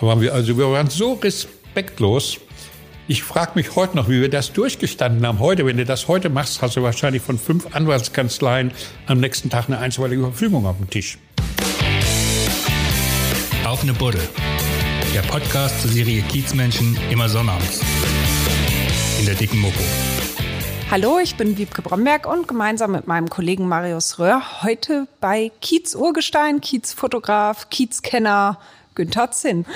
waren wir, also wir waren so respektlos. Ich frage mich heute noch, wie wir das durchgestanden haben. Heute, wenn du das heute machst, hast du wahrscheinlich von fünf Anwaltskanzleien am nächsten Tag eine einstweilige Verfügung auf dem Tisch. Auf eine Buddel. Der Podcast zur Serie Kiezmenschen immer sonnabends. In der dicken Mopo. Hallo, ich bin Wiebke Bromberg und gemeinsam mit meinem Kollegen Marius Röhr heute bei Kiez Urgestein, Kiez Fotograf, Kiez Kenner Günther Zinn.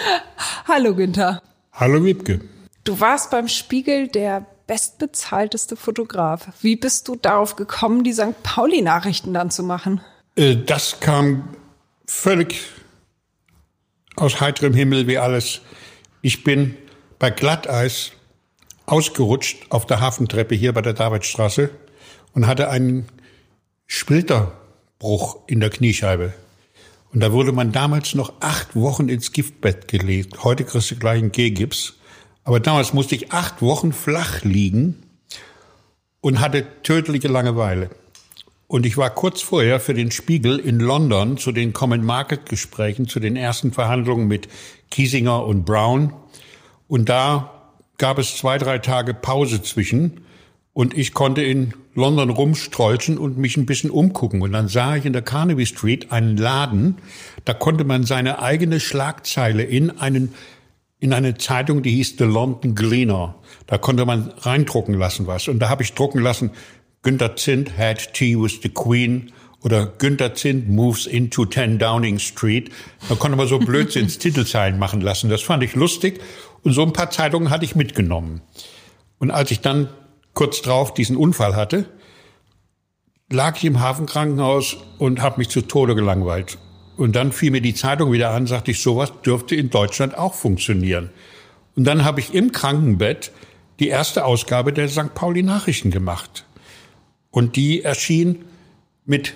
Hallo Günther. Hallo Wiebke. Du warst beim Spiegel der bestbezahlteste Fotograf. Wie bist du darauf gekommen, die St. Pauli-Nachrichten dann zu machen? Äh, das kam völlig aus heiterem Himmel wie alles. Ich bin bei Glatteis ausgerutscht auf der Hafentreppe hier bei der Davidstraße und hatte einen Splitterbruch in der Kniescheibe. Und da wurde man damals noch acht Wochen ins Giftbett gelegt. Heute kriegst du gleich einen G-Gips. Aber damals musste ich acht Wochen flach liegen und hatte tödliche Langeweile. Und ich war kurz vorher für den Spiegel in London zu den Common Market Gesprächen, zu den ersten Verhandlungen mit Kiesinger und Brown. Und da gab es zwei, drei Tage Pause zwischen. Und ich konnte in London rumstrolchen und mich ein bisschen umgucken. Und dann sah ich in der Carnaby Street einen Laden, da konnte man seine eigene Schlagzeile in einen in eine Zeitung, die hieß The London Gleaner. Da konnte man reindrucken lassen was. Und da habe ich drucken lassen, Günther Zint had tea with the Queen oder Günther Zint moves into 10 Downing Street. Da konnte man so Blödsinns Titelzeilen machen lassen. Das fand ich lustig. Und so ein paar Zeitungen hatte ich mitgenommen. Und als ich dann kurz drauf diesen Unfall hatte, lag ich im Hafenkrankenhaus und habe mich zu Tode gelangweilt. Und dann fiel mir die Zeitung wieder an, sagte ich, sowas dürfte in Deutschland auch funktionieren. Und dann habe ich im Krankenbett die erste Ausgabe der St. Pauli Nachrichten gemacht. Und die erschien mit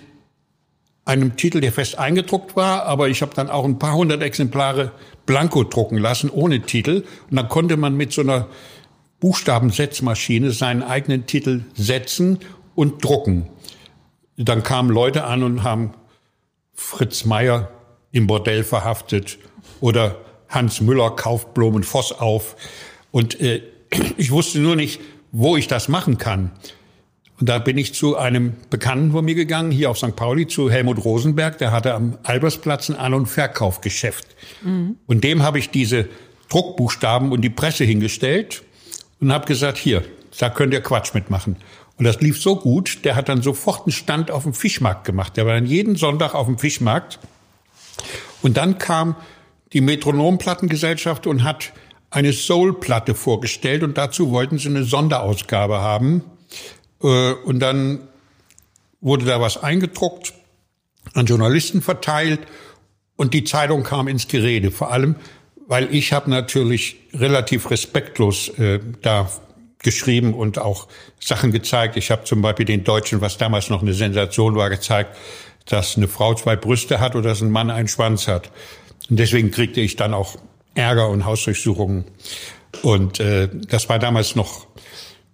einem Titel, der fest eingedruckt war, aber ich habe dann auch ein paar hundert Exemplare blanko drucken lassen, ohne Titel. Und dann konnte man mit so einer Buchstabensetzmaschine seinen eigenen Titel setzen und drucken. Dann kamen Leute an und haben Fritz Meier im Bordell verhaftet oder Hans Müller kauft Blumenvoss auf. Und äh, ich wusste nur nicht, wo ich das machen kann. Und da bin ich zu einem Bekannten von mir gegangen, hier auf St. Pauli, zu Helmut Rosenberg. Der hatte am Albersplatz ein An- und Verkaufgeschäft. Mhm. Und dem habe ich diese Druckbuchstaben und die Presse hingestellt und habe gesagt, hier, da könnt ihr Quatsch mitmachen. Und das lief so gut, der hat dann sofort einen Stand auf dem Fischmarkt gemacht. Der war dann jeden Sonntag auf dem Fischmarkt. Und dann kam die Metronomplattengesellschaft und hat eine Soul-Platte vorgestellt und dazu wollten sie eine Sonderausgabe haben. Äh, und dann wurde da was eingedruckt, an Journalisten verteilt und die Zeitung kam ins Gerede. Vor allem, weil ich habe natürlich relativ respektlos äh, da geschrieben und auch Sachen gezeigt. Ich habe zum Beispiel den Deutschen, was damals noch eine Sensation war, gezeigt, dass eine Frau zwei Brüste hat oder dass ein Mann einen Schwanz hat. Und deswegen kriegte ich dann auch Ärger und Hausdurchsuchungen. Und äh, das war damals noch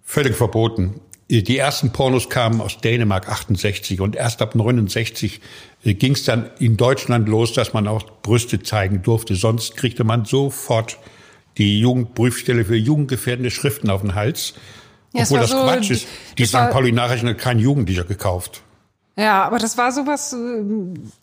völlig verboten. Die ersten Pornos kamen aus Dänemark 68 und erst ab 69 äh, ging es dann in Deutschland los, dass man auch Brüste zeigen durfte. Sonst kriegte man sofort die Jugendprüfstelle für jugendgefährdende Schriften auf den Hals. Ja, obwohl das so, Quatsch ist. Die St. Pauli-Nachrichten hat kein Jugendlicher gekauft. Ja, aber das war sowas,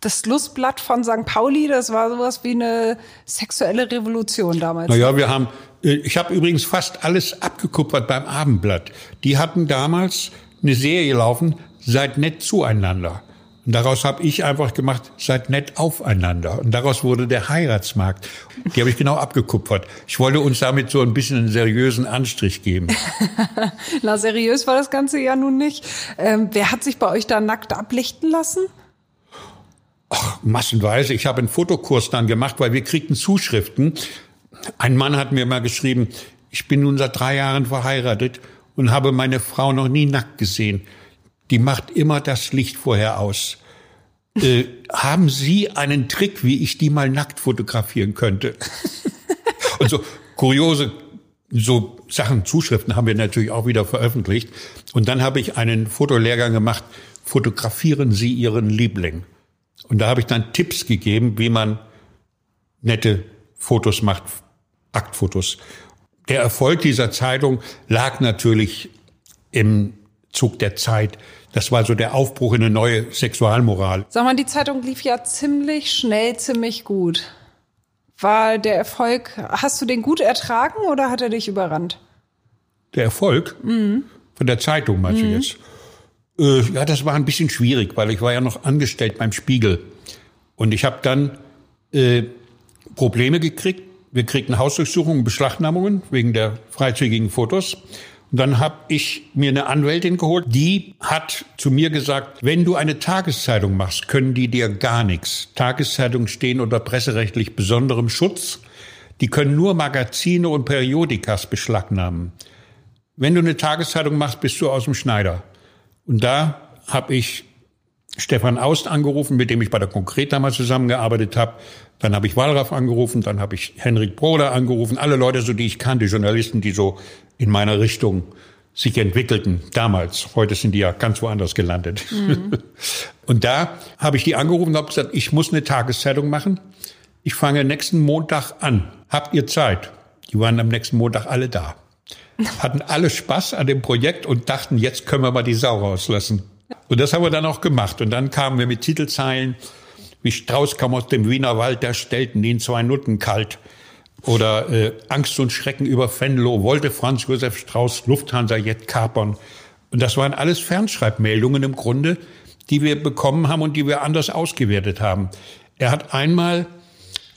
das Lustblatt von St. Pauli, das war sowas wie eine sexuelle Revolution damals. Naja, wir haben, äh, ich habe übrigens fast alles abgekupfert beim Abendblatt. Die hatten damals eine Serie laufen, seid nett zueinander. Und daraus habe ich einfach gemacht, seid nett aufeinander. Und daraus wurde der Heiratsmarkt. Die habe ich genau abgekupfert. Ich wollte uns damit so ein bisschen einen seriösen Anstrich geben. Na, seriös war das Ganze ja nun nicht. Ähm, wer hat sich bei euch da nackt ablichten lassen? Ach, massenweise. Ich habe einen Fotokurs dann gemacht, weil wir kriegten Zuschriften. Ein Mann hat mir mal geschrieben, ich bin nun seit drei Jahren verheiratet und habe meine Frau noch nie nackt gesehen die macht immer das Licht vorher aus. Äh, haben Sie einen Trick, wie ich die mal nackt fotografieren könnte? Und so kuriose so Sachen, Zuschriften haben wir natürlich auch wieder veröffentlicht. Und dann habe ich einen Fotolehrgang gemacht, fotografieren Sie Ihren Liebling. Und da habe ich dann Tipps gegeben, wie man nette Fotos macht, Aktfotos. Der Erfolg dieser Zeitung lag natürlich im Zug der Zeit. Das war so der Aufbruch in eine neue Sexualmoral. Sag mal, die Zeitung lief ja ziemlich schnell, ziemlich gut. War der Erfolg, hast du den gut ertragen oder hat er dich überrannt? Der Erfolg? Mhm. Von der Zeitung, meinst mhm. du jetzt? Äh, ja, das war ein bisschen schwierig, weil ich war ja noch angestellt beim Spiegel. Und ich habe dann äh, Probleme gekriegt. Wir kriegten Hausdurchsuchungen, Beschlagnahmungen wegen der freizügigen Fotos. Und dann habe ich mir eine Anwältin geholt, die hat zu mir gesagt, wenn du eine Tageszeitung machst, können die dir gar nichts. Tageszeitungen stehen unter presserechtlich besonderem Schutz. Die können nur Magazine und Periodikas beschlagnahmen. Wenn du eine Tageszeitung machst, bist du aus dem Schneider. Und da habe ich Stefan Aust angerufen, mit dem ich bei der Konkret damals zusammengearbeitet habe. Dann habe ich Wallraff angerufen, dann habe ich Henrik Broder angerufen, alle Leute, so die ich kannte, Journalisten, die so in meiner Richtung sich entwickelten damals. Heute sind die ja ganz woanders gelandet. Mhm. Und da habe ich die angerufen und habe gesagt, ich muss eine Tageszeitung machen. Ich fange nächsten Montag an. Habt ihr Zeit? Die waren am nächsten Montag alle da. Hatten alle Spaß an dem Projekt und dachten, jetzt können wir mal die Sau rauslassen. Und das haben wir dann auch gemacht. Und dann kamen wir mit Titelzeilen wie Strauß kam aus dem Wiener Wald, da stellten ihn zwei Nutten kalt. Oder äh, Angst und Schrecken über Venlo, wollte Franz Josef Strauß Lufthansa Jet kapern. Und das waren alles Fernschreibmeldungen im Grunde, die wir bekommen haben und die wir anders ausgewertet haben. Er hat einmal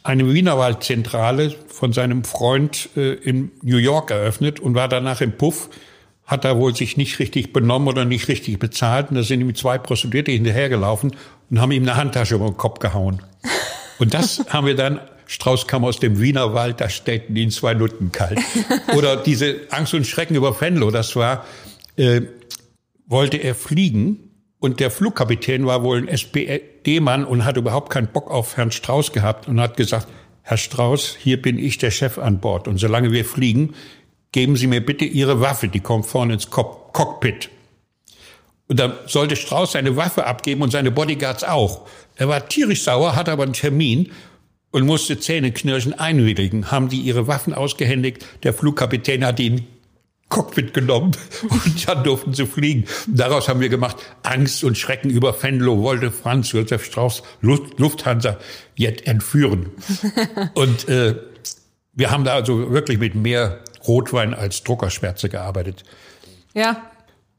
eine Wienerwaldzentrale von seinem Freund äh, in New York eröffnet und war danach im Puff, hat da wohl sich nicht richtig benommen oder nicht richtig bezahlt. Und da sind ihm zwei Prostituierte hinterhergelaufen und haben ihm eine Handtasche über den Kopf gehauen. Und das haben wir dann Strauß kam aus dem Wienerwald, da steckten ihn zwei Nutten kalt. Oder diese Angst und Schrecken über Venlo, das war, äh, wollte er fliegen und der Flugkapitän war wohl ein SPD-Mann und hat überhaupt keinen Bock auf Herrn Strauß gehabt und hat gesagt, Herr Strauß, hier bin ich der Chef an Bord und solange wir fliegen, geben Sie mir bitte Ihre Waffe, die kommt vorne ins Cockpit. Und dann sollte Strauß seine Waffe abgeben und seine Bodyguards auch. Er war tierisch sauer, hatte aber einen Termin und musste Zähneknirschen einwilligen, haben die ihre Waffen ausgehändigt. Der Flugkapitän hat ihn Cockpit genommen und dann durften sie fliegen. daraus haben wir gemacht, Angst und Schrecken über Venlo wollte Franz Josef Strauß Lufthansa jetzt entführen. Und äh, wir haben da also wirklich mit mehr Rotwein als Druckerschwärze gearbeitet. Ja.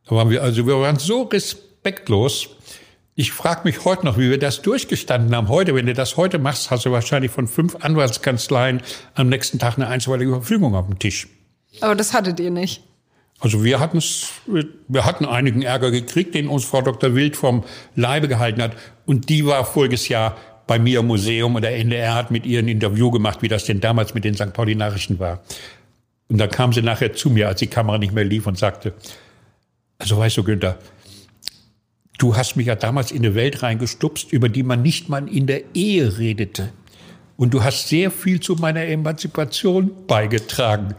Da waren wir also, wir waren so respektlos, ich frage mich heute noch, wie wir das durchgestanden haben. Heute, wenn du das heute machst, hast du wahrscheinlich von fünf Anwaltskanzleien am nächsten Tag eine einstweilige Verfügung auf dem Tisch. Aber das hattet ihr nicht. Also wir hatten wir hatten einigen Ärger gekriegt, den uns Frau Dr. Wild vom Leibe gehalten hat. Und die war voriges Jahr bei mir im Museum und der NDR hat mit ihr ein Interview gemacht, wie das denn damals mit den St. Pauli Nachrichten war. Und dann kam sie nachher zu mir, als die Kamera nicht mehr lief und sagte, also weißt du, Günther, Du hast mich ja damals in eine Welt reingestupst, über die man nicht mal in der Ehe redete. Und du hast sehr viel zu meiner Emanzipation beigetragen.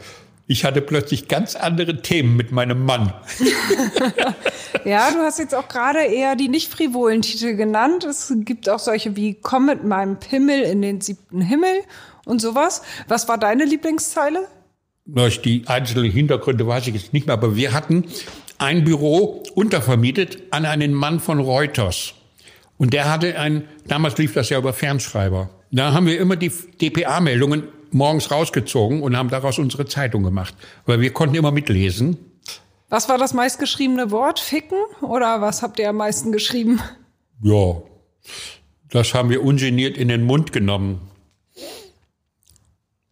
Ich hatte plötzlich ganz andere Themen mit meinem Mann. ja, du hast jetzt auch gerade eher die nicht frivolen Titel genannt. Es gibt auch solche wie Komm mit meinem Pimmel in den siebten Himmel und sowas. Was war deine Lieblingszeile? Die einzelnen Hintergründe weiß ich jetzt nicht mehr, aber wir hatten ein Büro untervermietet an einen Mann von Reuters. Und der hatte ein, damals lief das ja über Fernschreiber. Da haben wir immer die DPA-Meldungen morgens rausgezogen und haben daraus unsere Zeitung gemacht. Weil wir konnten immer mitlesen. Was war das meistgeschriebene Wort? Ficken? Oder was habt ihr am meisten geschrieben? Ja, das haben wir ungeniert in den Mund genommen.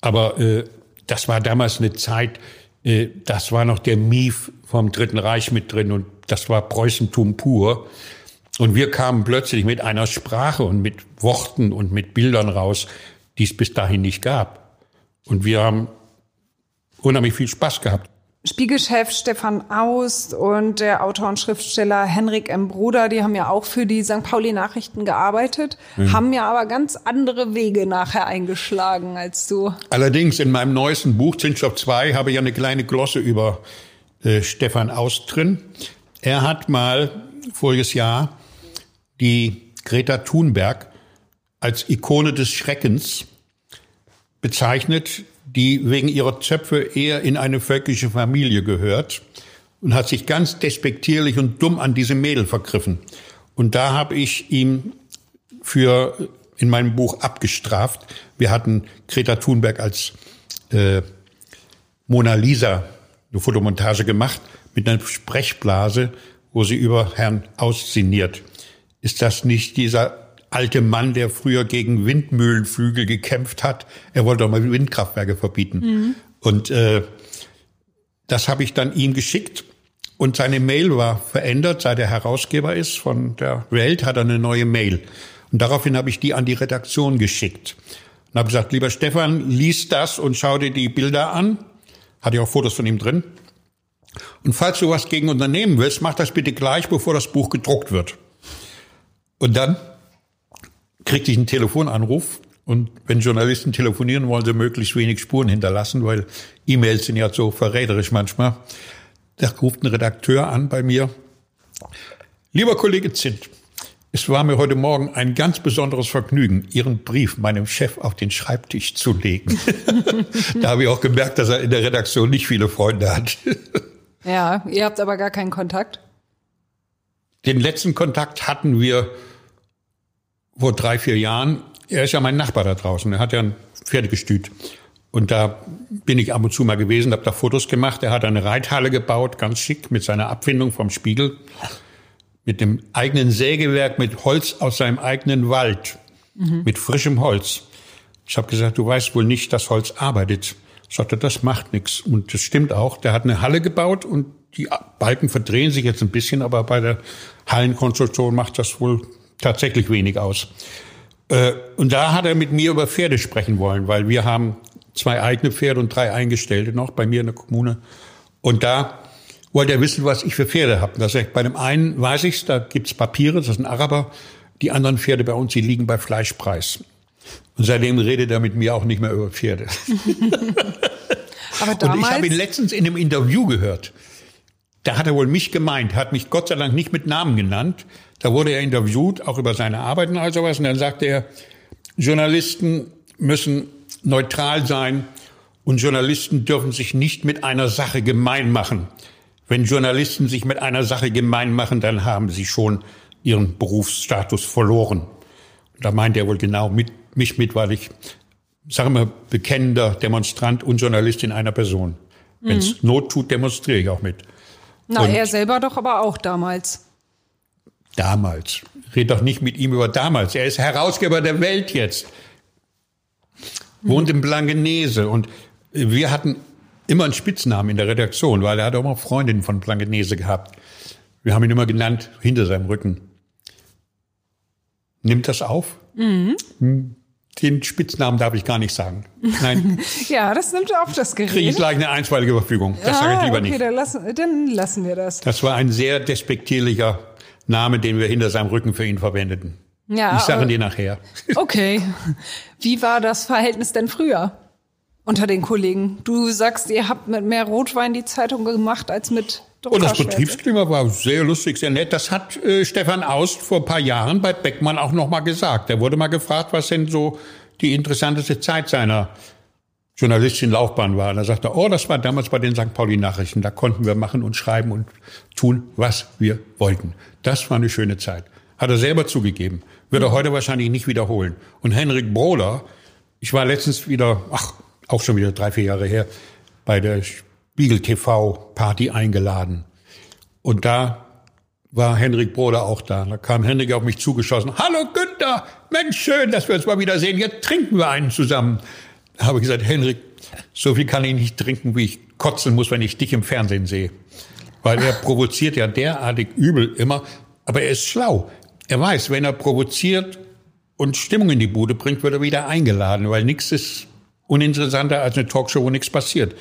Aber äh, das war damals eine Zeit, äh, das war noch der Mief vom Dritten Reich mit drin und das war Preußentum pur. Und wir kamen plötzlich mit einer Sprache und mit Worten und mit Bildern raus, die es bis dahin nicht gab. Und wir haben unheimlich viel Spaß gehabt. Spiegelchef Stefan Aust und der Autor und Schriftsteller Henrik M. Bruder, die haben ja auch für die St. Pauli Nachrichten gearbeitet, mhm. haben ja aber ganz andere Wege nachher eingeschlagen als du. Allerdings in meinem neuesten Buch Zinsstoff 2 habe ich ja eine kleine Glosse über äh, Stefan Aust drin. Er hat mal voriges Jahr die Greta Thunberg als Ikone des Schreckens bezeichnet, die wegen ihrer Zöpfe eher in eine völkische Familie gehört und hat sich ganz despektierlich und dumm an diese Mädel vergriffen. Und da habe ich ihm für in meinem Buch abgestraft. Wir hatten Greta Thunberg als äh, Mona Lisa eine Fotomontage gemacht mit einer Sprechblase, wo sie über Herrn aussinniert. Ist das nicht dieser alte Mann, der früher gegen Windmühlenflügel gekämpft hat? Er wollte doch mal Windkraftwerke verbieten. Mhm. Und äh, das habe ich dann ihm geschickt. Und seine Mail war verändert, seit er Herausgeber ist von der Welt, hat er eine neue Mail. Und daraufhin habe ich die an die Redaktion geschickt. Und habe gesagt, lieber Stefan, lies das und schau dir die Bilder an. Hatte ich auch Fotos von ihm drin. Und falls du was gegen unternehmen willst, mach das bitte gleich, bevor das Buch gedruckt wird. Und dann kriegte ich einen Telefonanruf. Und wenn Journalisten telefonieren, wollen sie möglichst wenig Spuren hinterlassen, weil E-Mails sind ja so verräterisch manchmal. Da ruft ein Redakteur an bei mir. Lieber Kollege Zint, es war mir heute Morgen ein ganz besonderes Vergnügen, Ihren Brief meinem Chef auf den Schreibtisch zu legen. da habe ich auch gemerkt, dass er in der Redaktion nicht viele Freunde hat. ja, ihr habt aber gar keinen Kontakt? Den letzten Kontakt hatten wir vor drei, vier Jahren. Er ist ja mein Nachbar da draußen. Er hat ja ein Pferdegestüt. Und da bin ich ab und zu mal gewesen, habe da Fotos gemacht. Er hat eine Reithalle gebaut, ganz schick, mit seiner Abfindung vom Spiegel. Mit dem eigenen Sägewerk, mit Holz aus seinem eigenen Wald. Mhm. Mit frischem Holz. Ich habe gesagt, du weißt wohl nicht, dass Holz arbeitet. Ich sagte, das macht nichts. Und das stimmt auch. Der hat eine Halle gebaut und die Balken verdrehen sich jetzt ein bisschen, aber bei der Hallenkonstruktion macht das wohl tatsächlich wenig aus. Äh, und da hat er mit mir über Pferde sprechen wollen, weil wir haben zwei eigene Pferde und drei Eingestellte noch bei mir in der Kommune. Und da wollte er wissen, was ich für Pferde habe. Das heißt, bei dem einen weiß ich's, da gibt's Papiere, das ist ein Araber. Die anderen Pferde bei uns, die liegen bei Fleischpreis. Und seitdem redet er mit mir auch nicht mehr über Pferde. Aber damals? Und ich habe ihn letztens in einem Interview gehört. Da hat er wohl mich gemeint, hat mich Gott sei Dank nicht mit Namen genannt. Da wurde er interviewt, auch über seine Arbeiten und all sowas. Und dann sagte er, Journalisten müssen neutral sein und Journalisten dürfen sich nicht mit einer Sache gemein machen. Wenn Journalisten sich mit einer Sache gemein machen, dann haben sie schon ihren Berufsstatus verloren. Da meint er wohl genau mit, mich mit, weil ich, sagen wir, bekennender Demonstrant und Journalist in einer Person. Wenn es mhm. Not tut, demonstriere ich auch mit. Na, und er selber doch aber auch damals. Damals. Red doch nicht mit ihm über damals. Er ist Herausgeber der Welt jetzt wohnt in Blankenese und wir hatten immer einen Spitznamen in der Redaktion, weil er hat auch mal Freundinnen von Blankenese gehabt. Wir haben ihn immer genannt, hinter seinem Rücken. Nimmt das auf? Mhm. Den Spitznamen darf ich gar nicht sagen. Nein. ja, das nimmt auf das Gerät. Kriege ich gleich eine einstweilige Verfügung. Das ah, sage ich lieber okay, nicht. Dann lassen, dann lassen wir das. Das war ein sehr despektierlicher Name, den wir hinter seinem Rücken für ihn verwendeten. Ja, ich sage dir nachher. Okay. Wie war das Verhältnis denn früher unter den Kollegen? Du sagst, ihr habt mit mehr Rotwein die Zeitung gemacht als mit und das Betriebsklima war sehr lustig, sehr nett. Das hat äh, Stefan Aust vor ein paar Jahren bei Beckmann auch noch mal gesagt. Er wurde mal gefragt, was denn so die interessanteste Zeit seiner Journalistin-Laufbahn war. Und er sagte, oh, das war damals bei den St. Pauli-Nachrichten. Da konnten wir machen und schreiben und tun, was wir wollten. Das war eine schöne Zeit. Hat er selber zugegeben. Wird er heute wahrscheinlich nicht wiederholen. Und Henrik Brohler, ich war letztens wieder, ach, auch schon wieder drei, vier Jahre her, bei der Spiegel TV Party eingeladen. Und da war Henrik Broder auch da. Da kam Henrik auf mich zugeschossen. Hallo Günther, Mensch, schön, dass wir uns mal wieder sehen. Jetzt trinken wir einen zusammen. Da habe ich gesagt, Henrik, so viel kann ich nicht trinken, wie ich kotzen muss, wenn ich dich im Fernsehen sehe. Weil er provoziert ja derartig übel immer. Aber er ist schlau. Er weiß, wenn er provoziert und Stimmung in die Bude bringt, wird er wieder eingeladen, weil nichts ist uninteressanter als eine Talkshow, wo nichts passiert.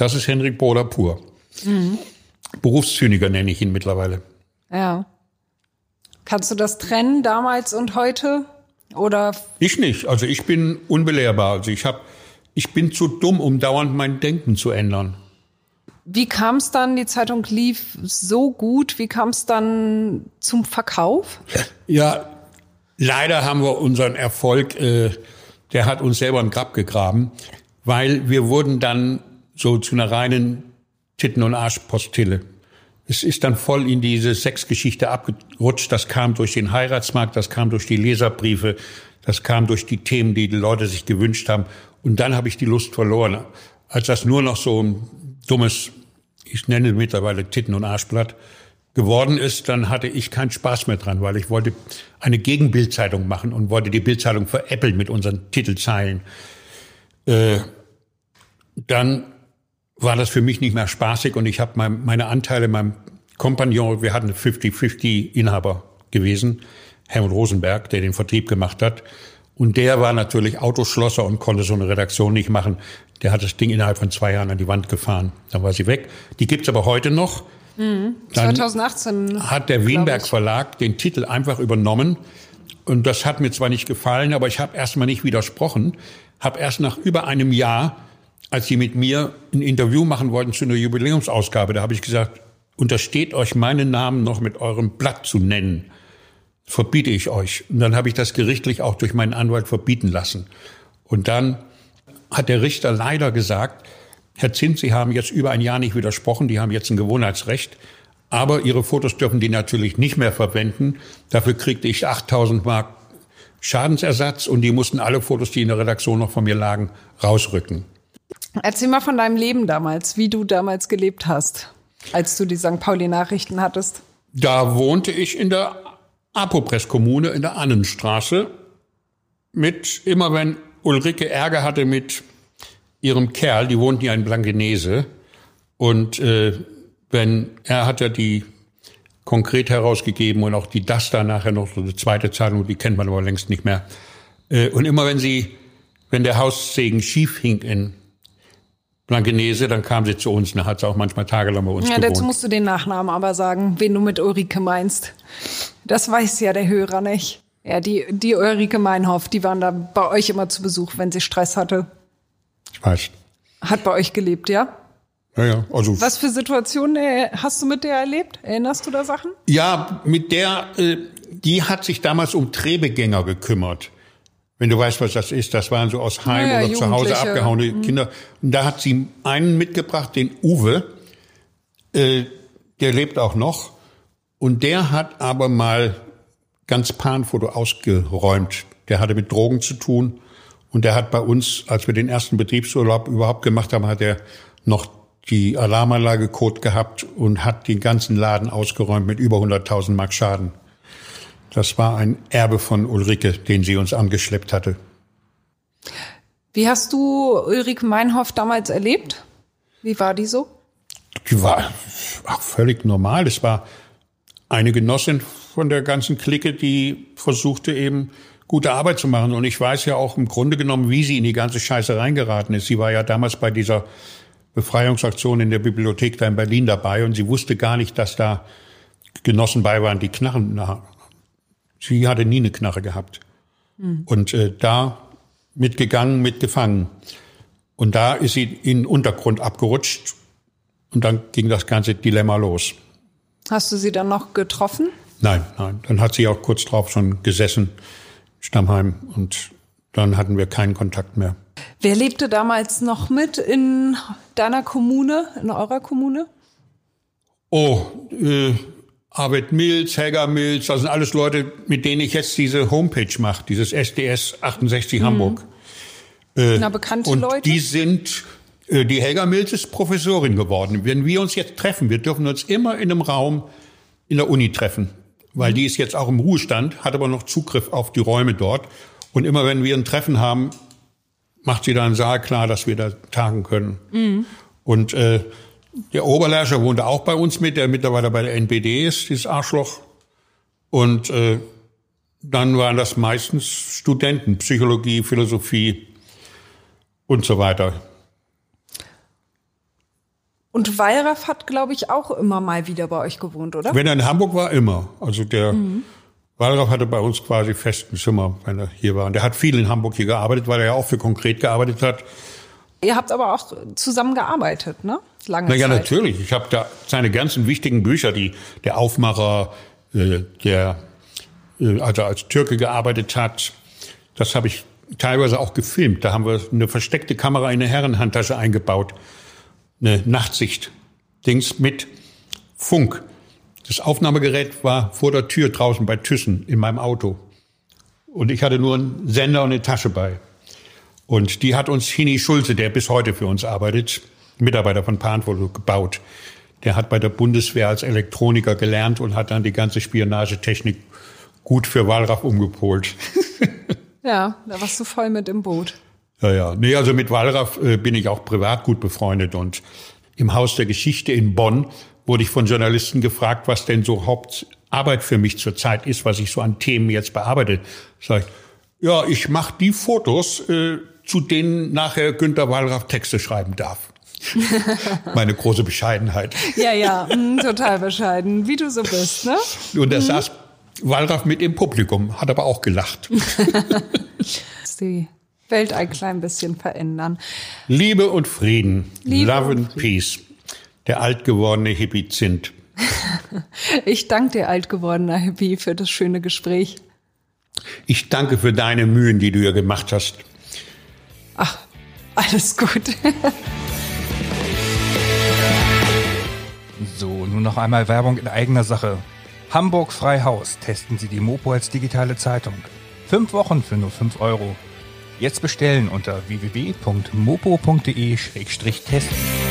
Das ist Henrik Broder pur. Mhm. Berufszyniker nenne ich ihn mittlerweile. Ja. Kannst du das trennen, damals und heute? Oder? Ich nicht. Also ich bin unbelehrbar. Also ich habe, ich bin zu dumm, um dauernd mein Denken zu ändern. Wie kam es dann, die Zeitung lief so gut, wie kam es dann zum Verkauf? Ja, leider haben wir unseren Erfolg äh, der hat uns selber ein Grab gegraben, weil wir wurden dann so zu einer reinen Titten- und Arschpostille. Es ist dann voll in diese Sexgeschichte abgerutscht. Das kam durch den Heiratsmarkt, das kam durch die Leserbriefe, das kam durch die Themen, die die Leute sich gewünscht haben. Und dann habe ich die Lust verloren. Als das nur noch so ein dummes, ich nenne mittlerweile Titten- und Arschblatt, geworden ist, dann hatte ich keinen Spaß mehr dran, weil ich wollte eine Gegenbildzeitung machen und wollte die Bildzeitung veräppeln mit unseren Titelzeilen. Äh, dann war das für mich nicht mehr spaßig und ich habe mein, meine Anteile meinem Kompagnon, wir hatten 50-50 Inhaber gewesen, Helmut Rosenberg, der den Vertrieb gemacht hat. Und der war natürlich Autoschlosser und konnte so eine Redaktion nicht machen. Der hat das Ding innerhalb von zwei Jahren an die Wand gefahren. Dann war sie weg. Die gibt's aber heute noch. Mhm. 2018 hat der Wienberg Verlag den Titel einfach übernommen. Und das hat mir zwar nicht gefallen, aber ich habe erstmal nicht widersprochen. Habe erst nach über einem Jahr, als sie mit mir ein Interview machen wollten zu einer Jubiläumsausgabe, da habe ich gesagt, untersteht euch meinen Namen noch mit eurem Blatt zu nennen verbiete ich euch. Und dann habe ich das gerichtlich auch durch meinen Anwalt verbieten lassen. Und dann hat der Richter leider gesagt, Herr Zins, Sie haben jetzt über ein Jahr nicht widersprochen, die haben jetzt ein Gewohnheitsrecht, aber Ihre Fotos dürfen die natürlich nicht mehr verwenden. Dafür kriegte ich 8000 Mark Schadensersatz und die mussten alle Fotos, die in der Redaktion noch von mir lagen, rausrücken. Erzähl mal von deinem Leben damals, wie du damals gelebt hast, als du die St. Pauli-Nachrichten hattest. Da wohnte ich in der Apopress-Kommune in der Annenstraße mit, immer wenn Ulrike Ärger hatte mit ihrem Kerl, die wohnten ja in Blankenese, und äh, wenn er hat ja die konkret herausgegeben und auch die das da nachher noch so eine zweite Zahlung, die kennt man aber längst nicht mehr. Äh, und immer wenn sie, wenn der Haussegen schief hing in Blankenese, dann kam sie zu uns und hat sie auch manchmal tagelang bei uns Ja, gewohnt. dazu musst du den Nachnamen aber sagen, wen du mit Ulrike meinst. Das weiß ja der Hörer nicht. Ja, die, die Ulrike Meinhoff, die waren da bei euch immer zu Besuch, wenn sie Stress hatte. Ich weiß. Hat bei euch gelebt, ja? Ja, ja, also. Was für Situationen äh, hast du mit der erlebt? Erinnerst du da Sachen? Ja, mit der, äh, die hat sich damals um Trebegänger gekümmert. Wenn du weißt, was das ist, das waren so aus Heim Ja, ja, oder zu Hause Jugendliche. Mhm. abgehauene Kinder. Und da hat sie einen mitgebracht, den Uwe, äh, der lebt auch noch. Und der hat aber mal ganz Panfoto ausgeräumt. Der hatte mit Drogen zu tun. Und der hat bei uns, als wir den ersten Betriebsurlaub überhaupt gemacht haben, hat er noch die Alarmanlage Code gehabt und hat den ganzen Laden ausgeräumt mit über 100.000 Mark Schaden. Das war ein Erbe von Ulrike, den sie uns angeschleppt hatte. Wie hast du Ulrike Meinhoff damals erlebt? Wie war die so? Die war völlig normal. Es war eine Genossin von der ganzen Clique, die versuchte eben gute Arbeit zu machen. Und ich weiß ja auch im Grunde genommen, wie sie in die ganze Scheiße reingeraten ist. Sie war ja damals bei dieser Befreiungsaktion in der Bibliothek da in Berlin dabei und sie wusste gar nicht, dass da Genossen bei waren, die Knarren. Sie hatte nie eine Knarre gehabt. Und äh, da mitgegangen, mitgefangen. Und da ist sie in den Untergrund abgerutscht und dann ging das ganze Dilemma los. Hast du sie dann noch getroffen? Nein, nein. Dann hat sie auch kurz drauf schon gesessen, Stammheim, und dann hatten wir keinen Kontakt mehr. Wer lebte damals noch mit in deiner Kommune, in eurer Kommune? Oh, äh, Arvid Mills, Helga Mills, das sind alles Leute, mit denen ich jetzt diese Homepage mache, dieses SDS 68 Hamburg. Äh, Na, bekannte und Leute? die sind, äh, die Helga Mills ist Professorin geworden. Wenn wir uns jetzt treffen, wir dürfen uns immer in einem Raum in der Uni treffen, weil die ist jetzt auch im Ruhestand, hat aber noch Zugriff auf die Räume dort. Und immer wenn wir ein Treffen haben, macht sie da einen Saal klar, dass wir da tagen können. Und äh, der Oberlehrcher wohnte auch bei uns mit, der mittlerweile bei der NPD ist, dieses Arschloch. Und äh, dann waren das meistens Studenten, Psychologie, Philosophie und so weiter. Und Wallraff hat, glaube ich, auch immer mal wieder bei euch gewohnt, oder? Wenn er in Hamburg war, immer. Also der Wallraff hatte bei uns quasi festen Zimmer, wenn er hier war. Und der hat viel in Hamburg hier gearbeitet, weil er ja auch für konkret gearbeitet hat. Ihr habt aber auch zusammen gearbeitet, ne? Lange Na ja, Zeit. natürlich. Ich habe da seine ganzen wichtigen Bücher, die der Aufmacher, äh, der äh, also als Türke gearbeitet hat, das habe ich teilweise auch gefilmt. Da haben wir eine versteckte Kamera in eine Herrenhandtasche eingebaut. Eine Nachtsicht-Dings mit Funk. Das Aufnahmegerät war vor der Tür draußen bei Thyssen in meinem Auto. Und ich hatte nur einen Sender und eine Tasche bei. Und die hat uns Hini Schulze, der bis heute für uns arbeitet, Mitarbeiter von Panfoto, gebaut. Der hat bei der Bundeswehr als Elektroniker gelernt und hat dann die ganze Spionagetechnik gut für Wallraf umgepolt. ja, da warst du voll mit im Boot. Ja, ja. Nee, also mit Wallraf äh, bin ich auch privat gut befreundet und im Haus der Geschichte in Bonn wurde ich von Journalisten gefragt, was denn so Hauptarbeit für mich zurzeit ist, was ich so an Themen jetzt bearbeite. Sag ich, ja, ich mache die Fotos, äh, zu denen nachher Günter Wallraff Texte schreiben darf. Meine große Bescheidenheit. Ja, ja, mh, total bescheiden, wie du so bist, ne? Und da mhm. saß Wallraff mit im Publikum, hat aber auch gelacht. die Welt ein klein bisschen verändern. Liebe und Frieden, Liebe Love and. Peace, der altgewordene Hippie Zint. ich danke dir, altgewordener Hippie, für das schöne Gespräch. Ich danke für deine Mühen, die du hier gemacht hast. Ach, alles gut. Nun noch einmal Werbung in eigener Sache. Hamburg Freihaus testen Sie die Mopo als digitale Zeitung. Fünf Wochen für nur fünf Euro. Jetzt bestellen unter www.mopo.de-testen.